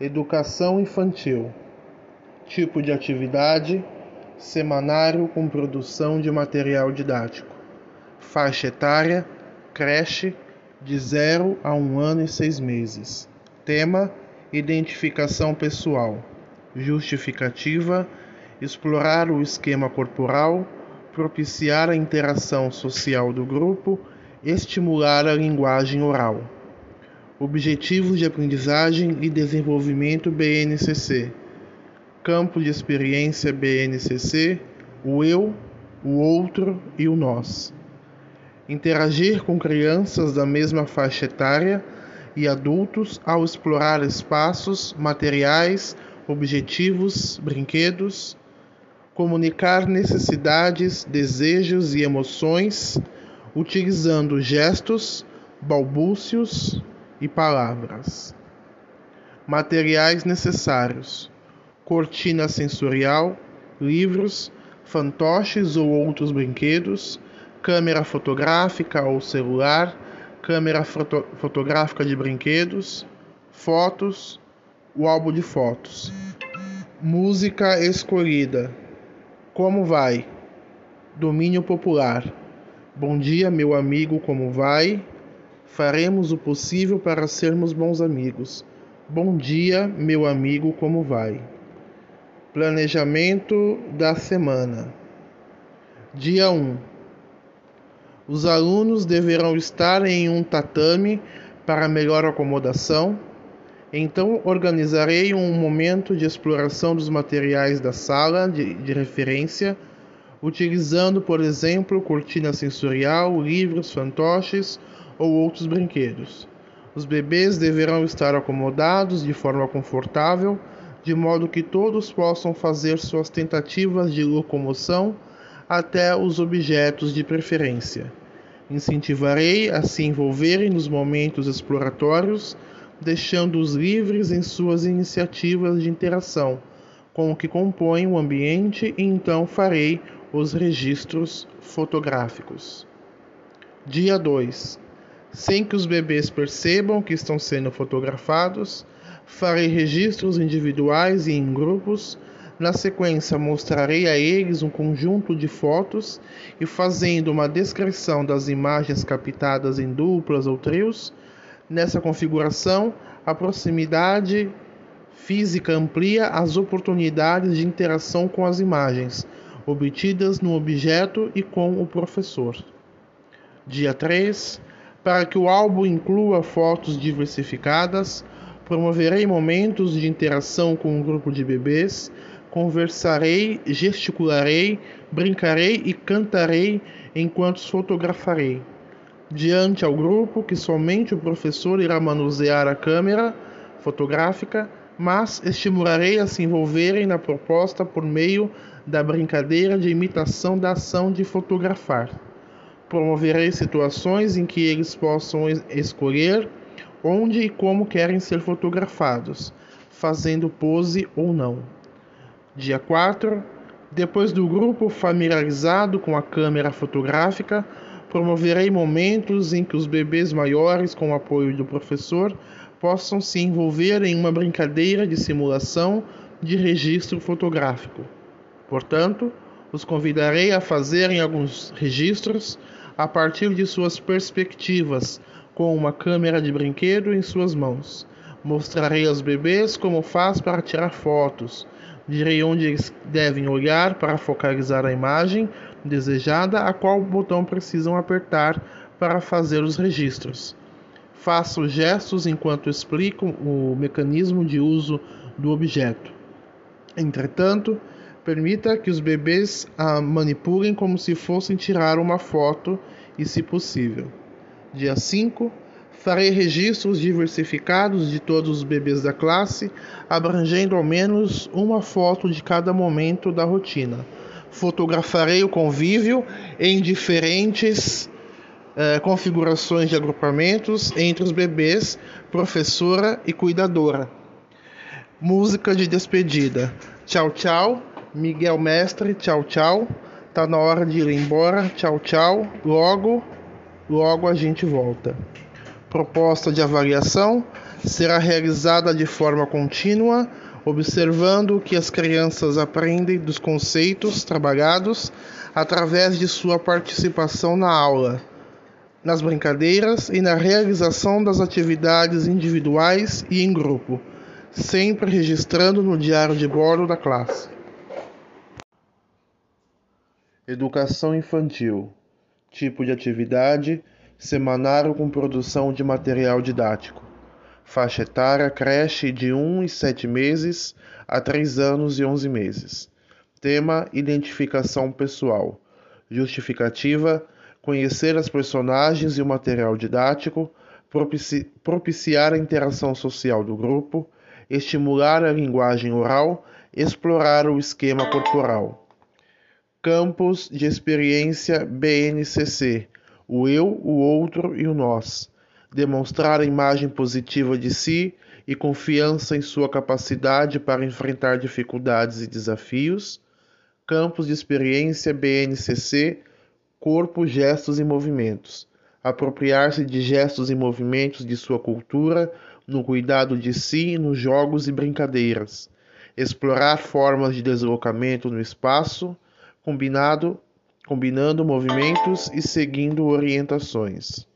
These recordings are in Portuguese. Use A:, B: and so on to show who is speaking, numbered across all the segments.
A: Educação infantil. Tipo de atividade: semanário com produção de material didático. Faixa etária: creche de 0 a 1 ano e 6 meses. Tema: identificação pessoal. Justificativa: explorar o esquema corporal, propiciar a interação social do grupo, estimular a linguagem oral. Objetivos de Aprendizagem e Desenvolvimento BNCC. Campo de Experiência BNCC, o eu, o outro e o nós. Interagir com crianças da mesma faixa etária e adultos ao explorar espaços, materiais, objetivos, brinquedos, comunicar necessidades, desejos e emoções utilizando gestos, balbúcios, e palavras. Materiais necessários: cortina sensorial, livros, fantoches ou outros brinquedos, câmera fotográfica ou celular, câmera foto fotográfica de brinquedos, fotos, o álbum de fotos. Música escolhida: Como vai? Domínio popular. Bom dia, meu amigo, como vai? Faremos o possível para sermos bons amigos. Bom dia, meu amigo, como vai? Planejamento da semana. Dia 1. Os alunos deverão estar em um tatame para melhor acomodação. Então, organizarei um momento de exploração dos materiais da sala de, de referência, utilizando, por exemplo, cortina sensorial, livros, fantoches ou outros brinquedos. Os bebês deverão estar acomodados de forma confortável, de modo que todos possam fazer suas tentativas de locomoção até os objetos de preferência. Incentivarei a se envolverem nos momentos exploratórios, deixando-os livres em suas iniciativas de interação com o que compõe o ambiente e então farei os registros fotográficos. Dia 2 sem que os bebês percebam que estão sendo fotografados, farei registros individuais e em grupos. Na sequência, mostrarei a eles um conjunto de fotos e, fazendo uma descrição das imagens captadas em duplas ou trios, nessa configuração, a proximidade física amplia as oportunidades de interação com as imagens obtidas no objeto e com o professor. Dia 3 para que o álbum inclua fotos diversificadas, promoverei momentos de interação com um grupo de bebês, conversarei, gesticularei, brincarei e cantarei enquanto fotografarei. Diante ao grupo que somente o professor irá manusear a câmera fotográfica, mas estimularei a se envolverem na proposta por meio da brincadeira de imitação da ação de fotografar. Promoverei situações em que eles possam escolher onde e como querem ser fotografados, fazendo pose ou não. Dia 4. Depois do grupo familiarizado com a câmera fotográfica, promoverei momentos em que os bebês maiores, com o apoio do professor, possam se envolver em uma brincadeira de simulação de registro fotográfico. Portanto, os convidarei a fazerem alguns registros a partir de suas perspectivas, com uma câmera de brinquedo em suas mãos. Mostrarei aos bebês como faz para tirar fotos. Direi onde eles devem olhar para focalizar a imagem desejada, a qual botão precisam apertar para fazer os registros. Faço gestos enquanto explico o mecanismo de uso do objeto. Entretanto, Permita que os bebês a manipulem como se fossem tirar uma foto e, se possível. Dia 5. Farei registros diversificados de todos os bebês da classe, abrangendo ao menos uma foto de cada momento da rotina. Fotografarei o convívio em diferentes eh, configurações de agrupamentos entre os bebês, professora e cuidadora. Música de despedida. Tchau, tchau. Miguel Mestre, tchau, tchau. Tá na hora de ir embora, tchau, tchau. Logo, logo a gente volta. Proposta de avaliação: será realizada de forma contínua, observando que as crianças aprendem dos conceitos trabalhados através de sua participação na aula, nas brincadeiras e na realização das atividades individuais e em grupo, sempre registrando no diário de bordo da classe. Educação infantil. Tipo de atividade: semanário com produção de material didático. Faixa etária: creche de 1 e 7 meses a 3 anos e 11 meses. Tema: identificação pessoal. Justificativa: conhecer as personagens e o material didático, propici propiciar a interação social do grupo, estimular a linguagem oral, explorar o esquema corporal. Campos de experiência BNCC: o eu, o outro e o nós. Demonstrar a imagem positiva de si e confiança em sua capacidade para enfrentar dificuldades e desafios. Campos de experiência BNCC: corpo, gestos e movimentos. Apropriar-se de gestos e movimentos de sua cultura no cuidado de si, nos jogos e brincadeiras. Explorar formas de deslocamento no espaço combinado, combinando movimentos e seguindo orientações.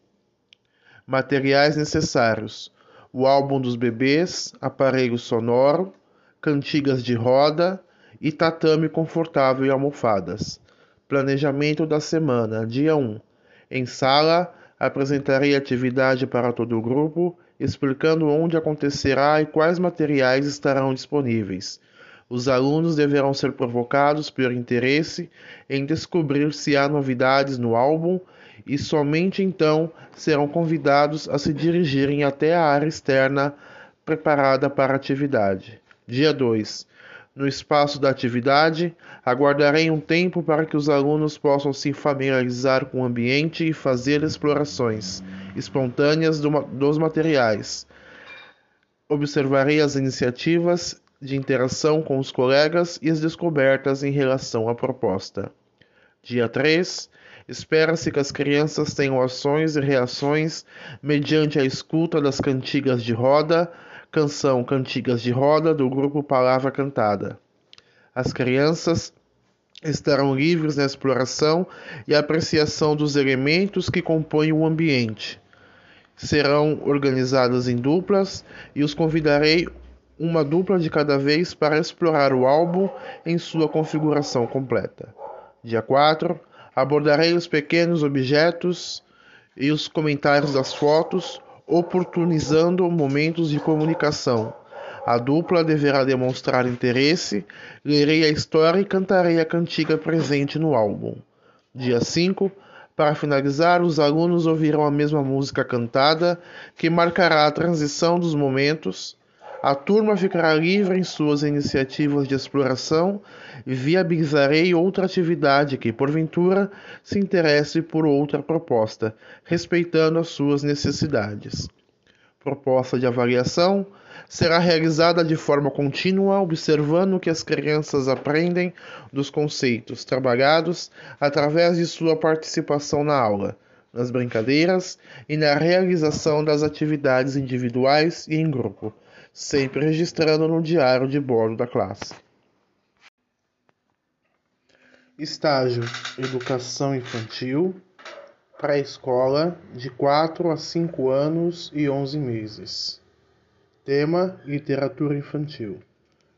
A: Materiais necessários: o álbum dos bebês, aparelho sonoro, cantigas de roda e tatame confortável e almofadas. Planejamento da semana: dia 1. Em sala, apresentarei atividade para todo o grupo, explicando onde acontecerá e quais materiais estarão disponíveis. Os alunos deverão ser provocados por interesse em descobrir se há novidades no álbum e somente então serão convidados a se dirigirem até a área externa preparada para a atividade. Dia 2. No espaço da atividade, aguardarei um tempo para que os alunos possam se familiarizar com o ambiente e fazer explorações espontâneas do, dos materiais. Observarei as iniciativas de interação com os colegas e as descobertas em relação à proposta. Dia 3. Espera-se que as crianças tenham ações e reações mediante a escuta das cantigas de roda, canção Cantigas de Roda do grupo Palavra Cantada. As crianças estarão livres na exploração e apreciação dos elementos que compõem o ambiente. Serão organizadas em duplas e os convidarei uma dupla de cada vez para explorar o álbum em sua configuração completa. Dia 4. Abordarei os pequenos objetos e os comentários das fotos, oportunizando momentos de comunicação. A dupla deverá demonstrar interesse, lerei a história e cantarei a cantiga presente no álbum. Dia 5. Para finalizar, os alunos ouvirão a mesma música cantada, que marcará a transição dos momentos a turma ficará livre em suas iniciativas de exploração e viabilizarei outra atividade que, porventura, se interesse por outra proposta, respeitando as suas necessidades. Proposta de avaliação será realizada de forma contínua, observando que as crianças aprendem dos conceitos trabalhados através de sua participação na aula, nas brincadeiras e na realização das atividades individuais e em grupo sempre registrando no diário de bordo da classe. Estágio Educação Infantil Pré-escola de 4 a 5 anos e 11 meses. Tema: Literatura infantil.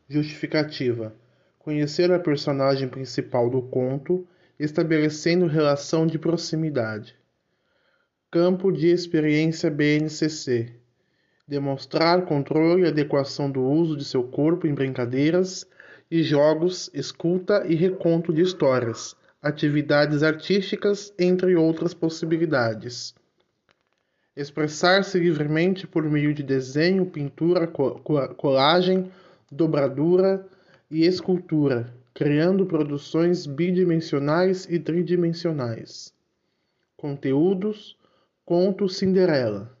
A: Justificativa: Conhecer a personagem principal do conto, estabelecendo relação de proximidade. Campo de experiência BNCC demonstrar controle e adequação do uso de seu corpo em brincadeiras e jogos, escuta e reconto de histórias, atividades artísticas, entre outras possibilidades. Expressar-se livremente por meio de desenho, pintura, colagem, dobradura e escultura, criando produções bidimensionais e tridimensionais. Conteúdos: Conto Cinderela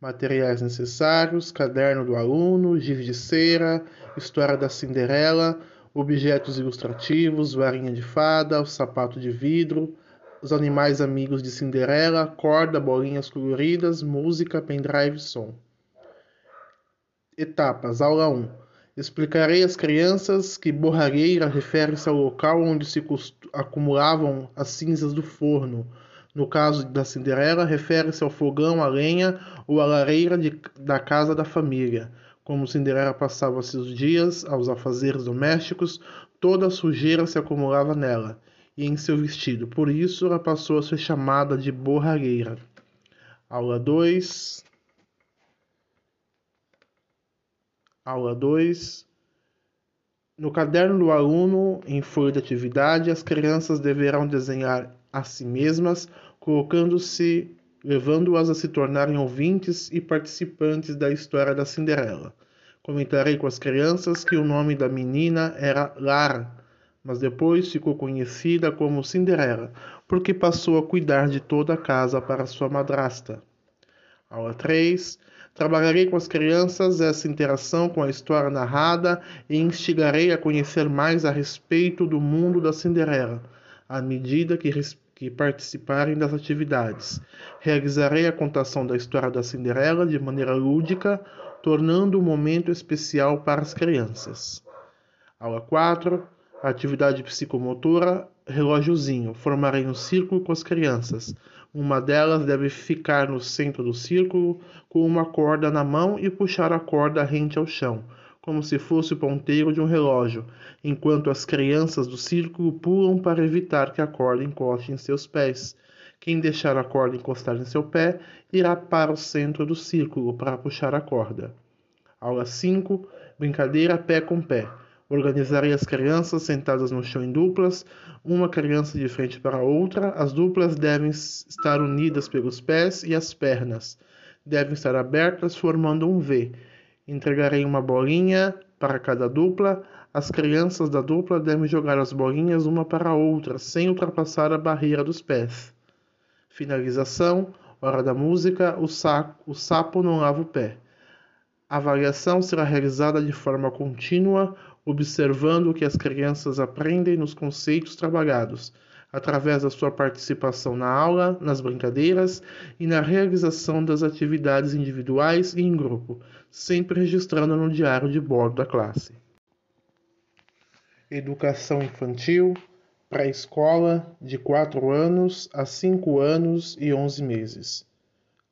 A: materiais necessários, caderno do aluno, giz de cera, história da Cinderela, objetos ilustrativos, varinha de fada, o sapato de vidro, os animais amigos de Cinderela, corda, bolinhas coloridas, música, pendrive, som. etapas. Aula 1. Explicarei às crianças que borragueira refere-se ao local onde se acumulavam as cinzas do forno. No caso da Cinderela, refere-se ao fogão, à lenha ou à lareira de, da casa da família. Como Cinderela passava seus dias aos afazeres domésticos, toda a sujeira se acumulava nela e em seu vestido. Por isso, ela passou a ser chamada de borragueira. Aula 2. Aula 2. No caderno do aluno, em folha de atividade, as crianças deverão desenhar a si mesmas, colocando-se, levando-as a se tornarem ouvintes e participantes da história da Cinderela. Comentarei com as crianças que o nome da menina era Lara, mas depois ficou conhecida como Cinderela, porque passou a cuidar de toda a casa para sua madrasta. Aula 3. Trabalharei com as crianças essa interação com a história narrada e instigarei a conhecer mais a respeito do mundo da Cinderela, à medida que, que participarem das atividades. Realizarei a contação da história da Cinderela de maneira lúdica, tornando um momento especial para as crianças. Aula 4. Atividade psicomotora, relógiozinho. Formarei um círculo com as crianças. Uma delas deve ficar no centro do círculo com uma corda na mão e puxar a corda rente ao chão, como se fosse o ponteiro de um relógio, enquanto as crianças do círculo pulam para evitar que a corda encoste em seus pés. Quem deixar a corda encostar em seu pé irá para o centro do círculo para puxar a corda. Aula 5 Brincadeira pé com pé. Organizarei as crianças sentadas no chão em duplas, uma criança de frente para a outra. As duplas devem estar unidas pelos pés e as pernas. Devem estar abertas, formando um V. Entregarei uma bolinha para cada dupla. As crianças da dupla devem jogar as bolinhas uma para a outra, sem ultrapassar a barreira dos pés. Finalização: hora da música, o, saco, o sapo não lava o pé. A avaliação será realizada de forma contínua observando o que as crianças aprendem nos conceitos trabalhados, através da sua participação na aula, nas brincadeiras e na realização das atividades individuais e em grupo, sempre registrando no diário de bordo da classe. Educação infantil, pré-escola, de 4 anos a 5 anos e 11 meses.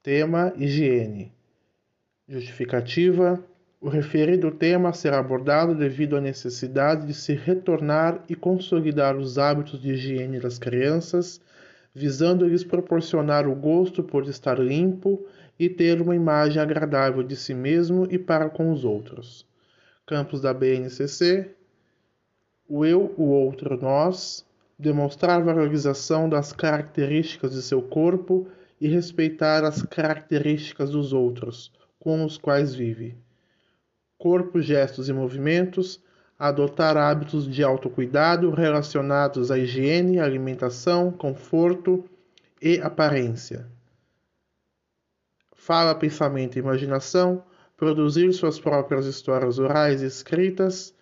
A: Tema: higiene. Justificativa: o referido tema será abordado devido à necessidade de se retornar e consolidar os hábitos de higiene das crianças, visando lhes proporcionar o gosto por estar limpo e ter uma imagem agradável de si mesmo e para com os outros. Campos da BNCC: o eu, o outro, nós, demonstrar valorização das características de seu corpo e respeitar as características dos outros, com os quais vive corpo, gestos e movimentos, adotar hábitos de autocuidado relacionados à higiene, alimentação, conforto e aparência. Fala, pensamento e imaginação, produzir suas próprias histórias orais e escritas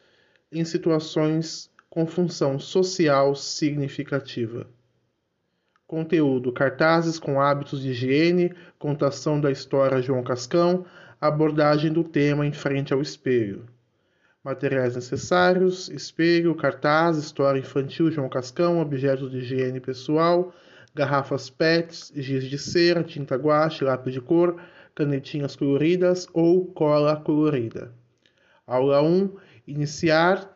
A: em situações com função social significativa. Conteúdo: cartazes com hábitos de higiene, contação da história João Cascão, abordagem do tema em frente ao espelho. Materiais necessários: espelho, cartaz, história infantil João Cascão, objetos de higiene pessoal, garrafas PETs, giz de cera, tinta guache, lápis de cor, canetinhas coloridas ou cola colorida. Aula 1: Iniciar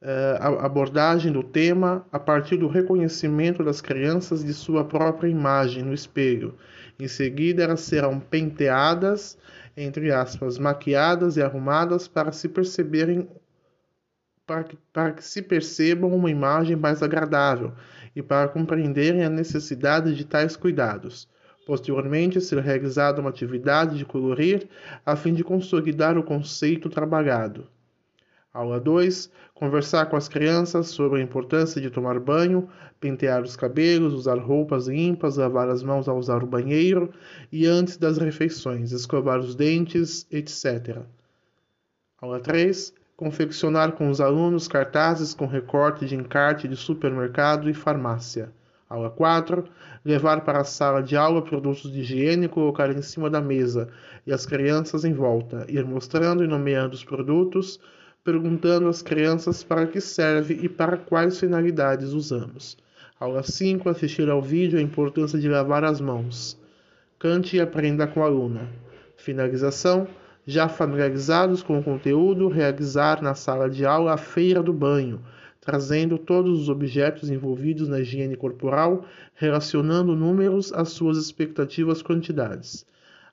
A: uh, a abordagem do tema a partir do reconhecimento das crianças de sua própria imagem no espelho. Em seguida, elas serão penteadas entre aspas, maquiadas e arrumadas para se perceberem para que, para que se percebam uma imagem mais agradável e para compreenderem a necessidade de tais cuidados. Posteriormente, será realizada uma atividade de colorir a fim de consolidar o conceito trabalhado. Aula 2. Conversar com as crianças sobre a importância de tomar banho, pentear os cabelos, usar roupas limpas, lavar as mãos ao usar o banheiro e antes das refeições, escovar os dentes, etc. Aula 3. Confeccionar com os alunos cartazes com recorte de encarte de supermercado e farmácia. Aula 4. Levar para a sala de aula produtos de higiene e colocar em cima da mesa e as crianças em volta. Ir mostrando e nomeando os produtos, perguntando às crianças para que serve e para quais finalidades usamos. Aula 5. Assistir ao vídeo a importância de lavar as mãos. Cante e aprenda com a aluna. Finalização. Já familiarizados com o conteúdo, realizar na sala de aula a feira do banho trazendo todos os objetos envolvidos na higiene corporal, relacionando números às suas expectativas quantidades.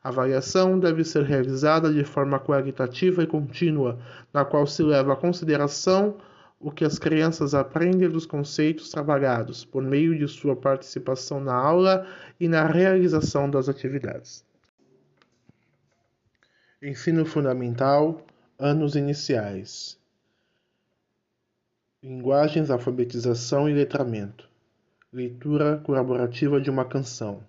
A: A avaliação deve ser realizada de forma qualitativa e contínua, na qual se leva à consideração o que as crianças aprendem dos conceitos trabalhados, por meio de sua participação na aula e na realização das atividades. Ensino Fundamental Anos Iniciais Linguagens, alfabetização e letramento. Leitura colaborativa de uma canção.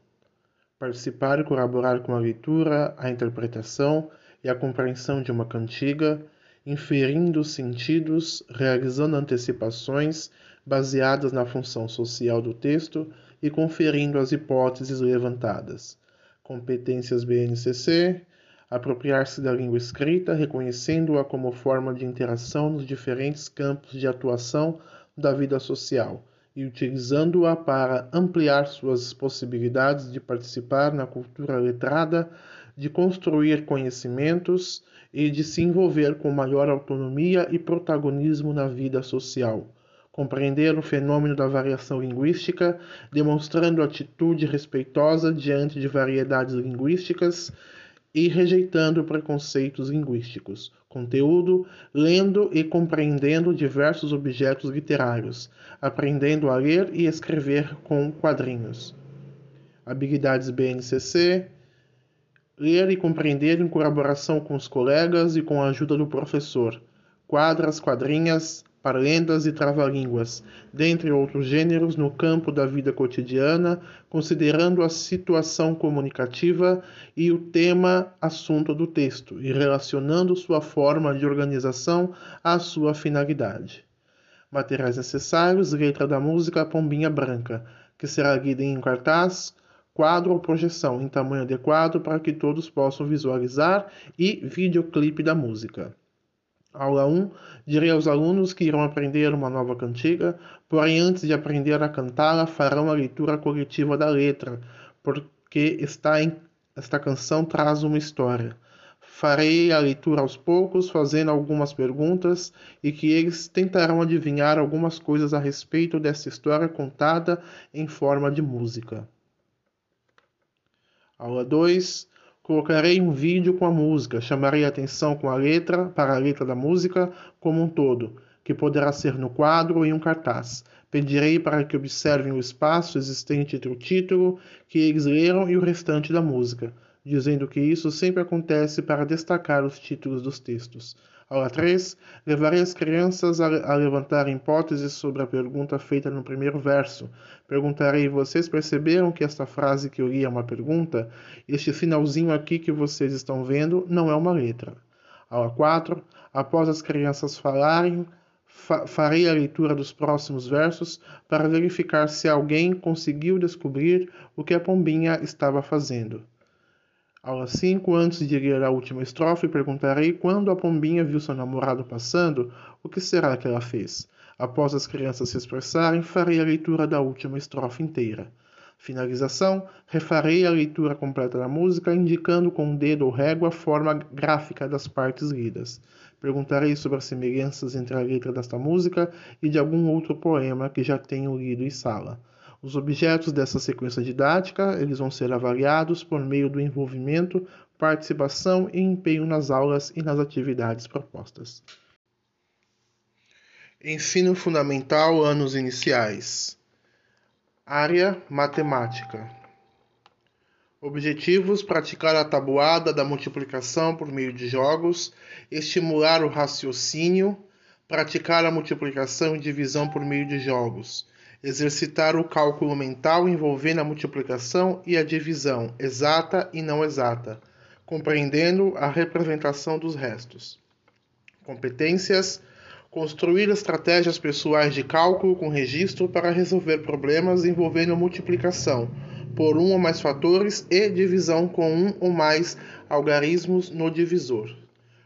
A: Participar e colaborar com a leitura, a interpretação e a compreensão de uma cantiga, inferindo sentidos, realizando antecipações baseadas na função social do texto e conferindo as hipóteses levantadas. Competências BNCC, apropriar-se da língua escrita, reconhecendo-a como forma de interação nos diferentes campos de atuação da vida social e utilizando-a para ampliar suas possibilidades de participar na cultura letrada, de construir conhecimentos e de se envolver com maior autonomia e protagonismo na vida social. Compreender o fenômeno da variação linguística, demonstrando atitude respeitosa diante de variedades linguísticas e rejeitando preconceitos linguísticos. Conteúdo: lendo e compreendendo diversos objetos literários, aprendendo a ler e escrever com quadrinhos. Habilidades BNCC: ler e compreender em colaboração com os colegas e com a ajuda do professor. Quadras, quadrinhas, parlendas e trava-línguas, dentre outros gêneros no campo da vida cotidiana, considerando a situação comunicativa e o tema assunto do texto e relacionando sua forma de organização à sua finalidade. Materiais necessários: letra da música Pombinha Branca, que será lida em cartaz, quadro ou projeção em tamanho adequado para que todos possam visualizar e videoclipe da música. Aula 1. Direi aos alunos que irão aprender uma nova cantiga, porém, antes de aprender a cantá-la, farão a leitura coletiva da letra, porque está em, esta canção traz uma história. Farei a leitura aos poucos, fazendo algumas perguntas, e que eles tentarão adivinhar algumas coisas a respeito dessa história contada em forma de música. Aula 2. Colocarei um vídeo com a música, chamarei a atenção com a letra para a letra da música como um todo, que poderá ser no quadro ou em um cartaz. Pedirei para que observem o espaço existente entre o título que eles leram e o restante da música, dizendo que isso sempre acontece para destacar os títulos dos textos. Aula 3. Levarei as crianças a, a levantar hipóteses sobre a pergunta feita no primeiro verso. Perguntarei: vocês perceberam que esta frase que eu li é uma pergunta? Este finalzinho aqui que vocês estão vendo não é uma letra. Aula 4. Após as crianças falarem, fa farei a leitura dos próximos versos para verificar se alguém conseguiu descobrir o que a pombinha estava fazendo. Aula 5. Antes de ler a última estrofe, perguntarei quando a pombinha viu seu namorado passando, o que será que ela fez? Após as crianças se expressarem, farei a leitura da última estrofe inteira. Finalização: refarei a leitura completa da música, indicando com o dedo ou régua a forma gráfica das partes lidas. Perguntarei sobre as semelhanças entre a letra desta música e de algum outro poema que já tenho lido em sala. Os objetos dessa sequência didática eles vão ser avaliados por meio do envolvimento, participação e empenho nas aulas e nas atividades propostas. Ensino Fundamental Anos Iniciais. Área Matemática. Objetivos: praticar a tabuada da multiplicação por meio de jogos, estimular o raciocínio, praticar a multiplicação e divisão por meio de jogos exercitar o cálculo mental envolvendo a multiplicação e a divisão exata e não exata, compreendendo a representação dos restos. Competências: Construir estratégias pessoais de cálculo com registro para resolver problemas envolvendo multiplicação por um ou mais fatores e divisão com um ou mais algarismos no divisor.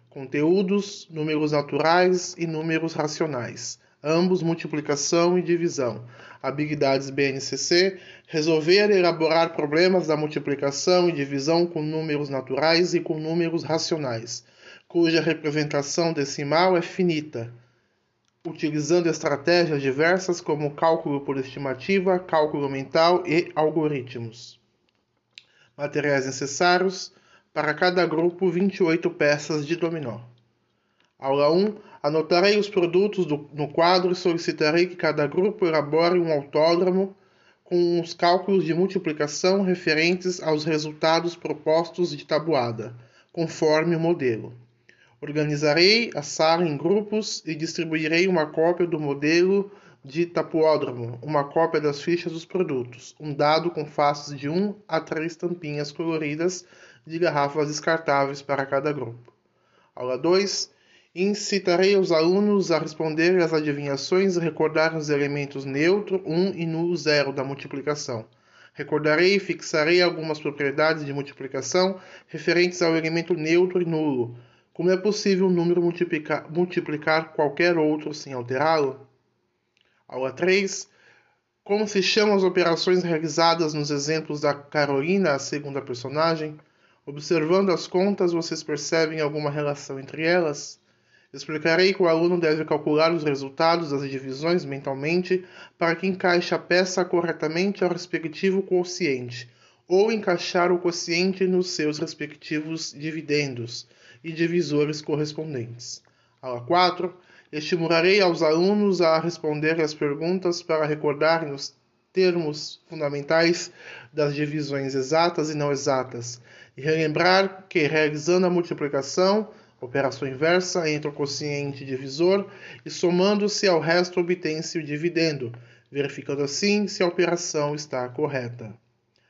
A: Conteúdos: números naturais e números racionais, ambos multiplicação e divisão. Habilidades BNCC: resolver e elaborar problemas da multiplicação e divisão com números naturais e com números racionais, cuja representação decimal é finita utilizando estratégias diversas como cálculo por estimativa, cálculo mental e algoritmos. Materiais necessários para cada grupo 28 peças de dominó. Aula 1. Anotarei os produtos do, no quadro e solicitarei que cada grupo elabore um autódromo com os cálculos de multiplicação referentes aos resultados propostos de tabuada, conforme o modelo. Organizarei a sala em grupos e distribuirei uma cópia do modelo de tapuódromo, uma cópia das fichas dos produtos, um dado com faces de 1 a 3 tampinhas coloridas de garrafas descartáveis para cada grupo. Aula 2. Incitarei os alunos a responder às adivinhações e recordar os elementos neutro, 1 e nulo 0 da multiplicação. Recordarei e fixarei algumas propriedades de multiplicação referentes ao elemento neutro e nulo, como é possível um número multiplicar, multiplicar qualquer outro sem alterá-lo? Aula 3. Como se chamam as operações realizadas nos exemplos da Carolina, a segunda personagem? Observando as contas, vocês percebem alguma relação entre elas? Explicarei que o aluno deve calcular os resultados das divisões mentalmente para que encaixe a peça corretamente ao respectivo quociente, ou encaixar o quociente nos seus respectivos dividendos e divisores correspondentes. Aula 4. Estimularei aos alunos a responder as perguntas para recordarem os termos fundamentais das divisões exatas e não exatas, e relembrar que, realizando a multiplicação, operação inversa entre o quociente divisor, e somando-se ao resto obtém-se o dividendo, verificando assim se a operação está correta.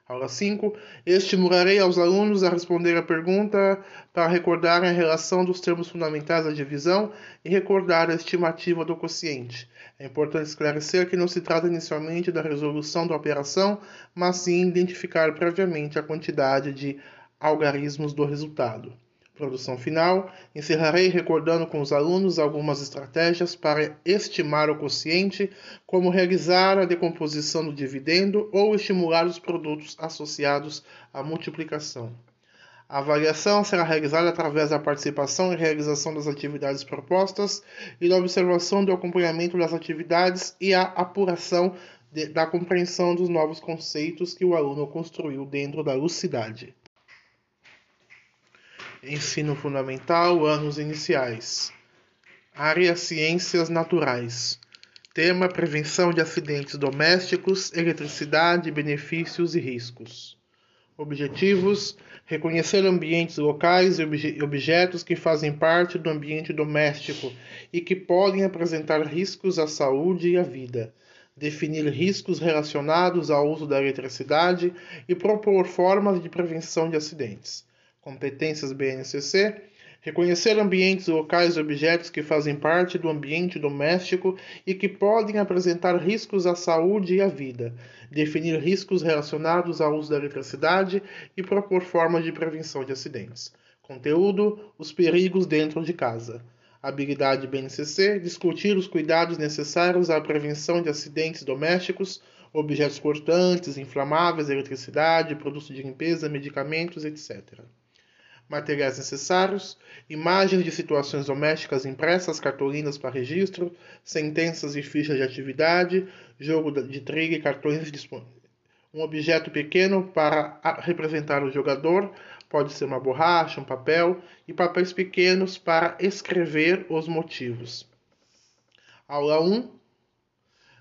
A: Aula 5. Estimularei aos alunos a responder a pergunta para recordarem a relação dos termos fundamentais da divisão e recordar a estimativa do quociente. É importante esclarecer que não se trata inicialmente da resolução da operação, mas sim identificar previamente a quantidade de algarismos do resultado. Produção final. Encerrarei recordando com os alunos algumas estratégias para estimar o quociente, como realizar a decomposição do dividendo ou estimular os produtos associados à multiplicação. A avaliação será realizada através da participação e realização das atividades propostas e da observação do acompanhamento das atividades e a apuração de, da compreensão dos novos conceitos que o aluno construiu dentro da lucidade. Ensino Fundamental, anos iniciais. Área Ciências Naturais. Tema: Prevenção de acidentes domésticos, eletricidade, benefícios e riscos. Objetivos: reconhecer ambientes locais e obje objetos que fazem parte do ambiente doméstico e que podem apresentar riscos à saúde e à vida. Definir riscos relacionados ao uso da eletricidade e propor formas de prevenção de acidentes competências BNCC, reconhecer ambientes locais e objetos que fazem parte do ambiente doméstico e que podem apresentar riscos à saúde e à vida, definir riscos relacionados ao uso da eletricidade e propor formas de prevenção de acidentes. Conteúdo: os perigos dentro de casa. Habilidade BNCC: discutir os cuidados necessários à prevenção de acidentes domésticos, objetos cortantes, inflamáveis, eletricidade, produtos de limpeza, medicamentos, etc materiais necessários, imagens de situações domésticas impressas, cartolinas para registro, sentenças e fichas de atividade, jogo de trigo e cartões disponíveis. Um objeto pequeno para representar o jogador, pode ser uma borracha, um papel, e papéis pequenos para escrever os motivos. Aula 1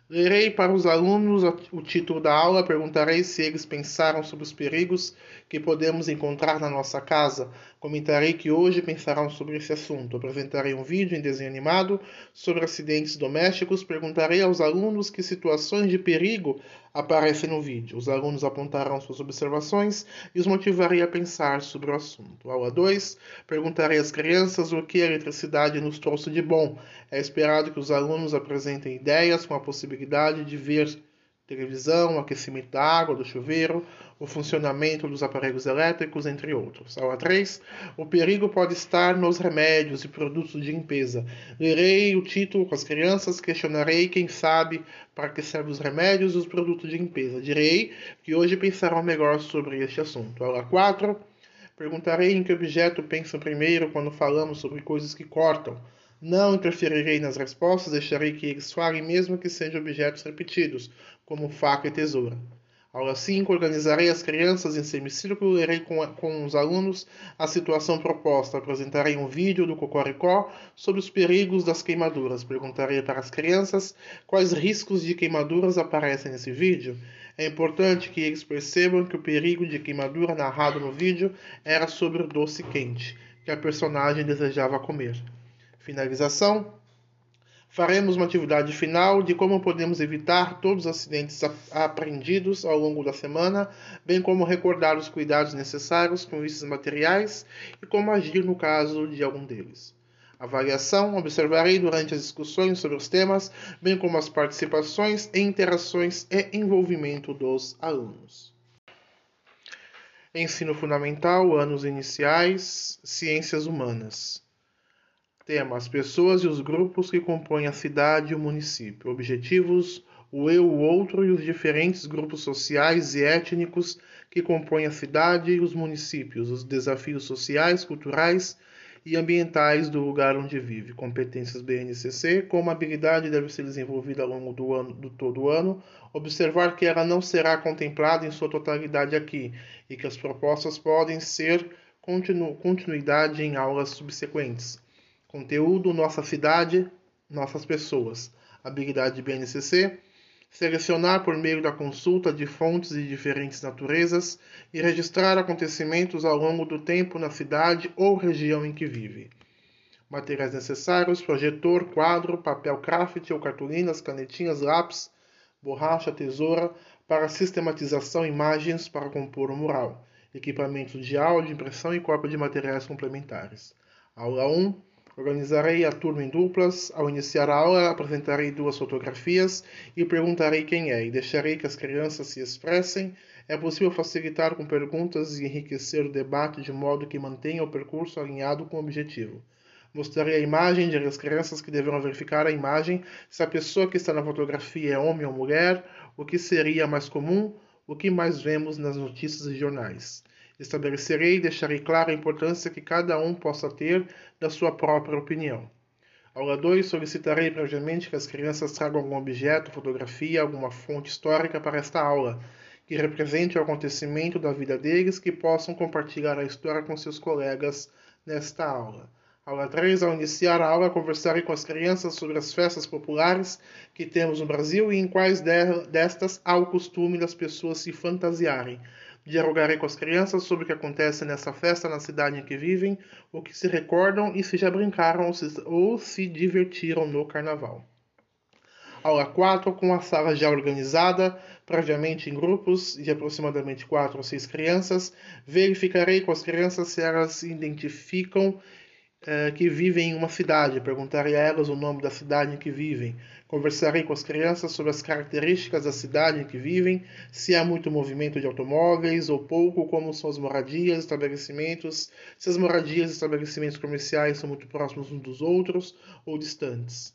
A: Lerei para os alunos o título da aula, perguntarei se eles pensaram sobre os perigos que podemos encontrar na nossa casa, Comentarei que hoje pensarão sobre esse assunto. Apresentarei um vídeo em desenho animado sobre acidentes domésticos. Perguntarei aos alunos que situações de perigo aparecem no vídeo. Os alunos apontarão suas observações e os motivarei a pensar sobre o assunto. Aula 2. Perguntarei às crianças o que a eletricidade nos trouxe de bom. É esperado que os alunos apresentem ideias com a possibilidade de ver televisão, aquecimento da água, do chuveiro, o funcionamento dos aparelhos elétricos, entre outros. Aula 3. O perigo pode estar nos remédios e produtos de limpeza. Lerei o título com as crianças, questionarei quem sabe para que servem os remédios e os produtos de limpeza. Direi que hoje pensarão melhor sobre este assunto. Aula 4. Perguntarei em que objeto pensam primeiro quando falamos sobre coisas que cortam. Não interferirei nas respostas, deixarei que eles falem mesmo que sejam objetos repetidos, como faca e tesoura. Aula 5. Organizarei as crianças em semicírculo lerei com, com os alunos a situação proposta. Apresentarei um vídeo do Cocoricó sobre os perigos das queimaduras. Perguntarei para as crianças quais riscos de queimaduras aparecem nesse vídeo. É importante que eles percebam que o perigo de queimadura narrado no vídeo era sobre o doce quente que a personagem desejava comer. Finalização. Faremos uma atividade final de como podemos evitar todos os acidentes aprendidos ao longo da semana, bem como recordar os cuidados necessários com esses materiais e como agir no caso de algum deles. Avaliação: observarei durante as discussões sobre os temas, bem como as participações, interações e envolvimento dos alunos. Ensino Fundamental, anos iniciais, Ciências Humanas. Tema: as pessoas e os grupos que compõem a cidade e o município. Objetivos: o eu, o outro e os diferentes grupos sociais e étnicos que compõem a cidade e os municípios. Os desafios sociais, culturais e ambientais do lugar onde vive. Competências BNCC: como habilidade deve ser desenvolvida ao longo do ano, do todo o ano. Observar que ela não será contemplada em sua totalidade aqui e que as propostas podem ser continu, continuidade em aulas subsequentes. Conteúdo: Nossa cidade, nossas pessoas. Habilidade BNCC: selecionar por meio da consulta de fontes de diferentes naturezas e registrar acontecimentos ao longo do tempo na cidade ou região em que vive. Materiais necessários: projetor, quadro, papel craft ou cartolinas, canetinhas, lápis, borracha, tesoura para sistematização, imagens para compor o mural, equipamentos de áudio, impressão e cópia de materiais complementares. Aula 1 Organizarei a turma em duplas. Ao iniciar a aula, apresentarei duas fotografias e perguntarei quem é, e deixarei que as crianças se expressem. É possível facilitar com perguntas e enriquecer o debate de modo que mantenha o percurso alinhado com o objetivo. Mostrarei a imagem de as crianças que deverão verificar a imagem se a pessoa que está na fotografia é homem ou mulher, o que seria mais comum, o que mais vemos nas notícias e jornais. Estabelecerei e deixarei clara a importância que cada um possa ter da sua própria opinião. Aula 2. Solicitarei previamente que as crianças tragam algum objeto, fotografia, alguma fonte histórica para esta aula, que represente o acontecimento da vida deles, que possam compartilhar a história com seus colegas nesta aula. Aula 3. Ao iniciar a aula, conversarei com as crianças sobre as festas populares que temos no Brasil e em quais destas há o costume das pessoas se fantasiarem Dialogarei com as crianças sobre o que acontece nessa festa na cidade em que vivem, o que se recordam e se já brincaram ou se, ou se divertiram no carnaval. Aula 4, com a sala já organizada, previamente em grupos de aproximadamente 4 ou 6 crianças, verificarei com as crianças se elas se identificam eh, que vivem em uma cidade. Perguntarei a elas o nome da cidade em que vivem. Conversarei com as crianças sobre as características da cidade em que vivem, se há muito movimento de automóveis ou pouco, como são as moradias, estabelecimentos, se as moradias e estabelecimentos comerciais são muito próximos uns dos outros ou distantes.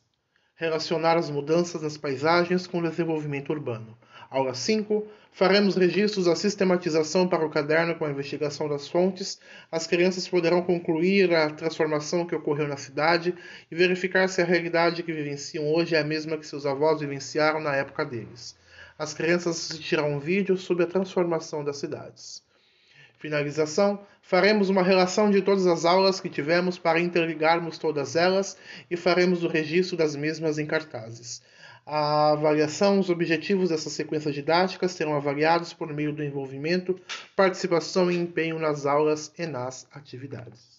A: Relacionar as mudanças nas paisagens com o desenvolvimento urbano. Aula 5. Faremos registros da sistematização para o caderno com a investigação das fontes. As crianças poderão concluir a transformação que ocorreu na cidade e verificar se a realidade que vivenciam hoje é a mesma que seus avós vivenciaram na época deles. As crianças assistirão um vídeo sobre a transformação das cidades. Finalização: faremos uma relação de todas as aulas que tivemos para interligarmos todas elas e faremos o registro das mesmas em cartazes. A avaliação, os objetivos dessa sequência didática serão avaliados por meio do envolvimento, participação e empenho nas aulas e nas atividades.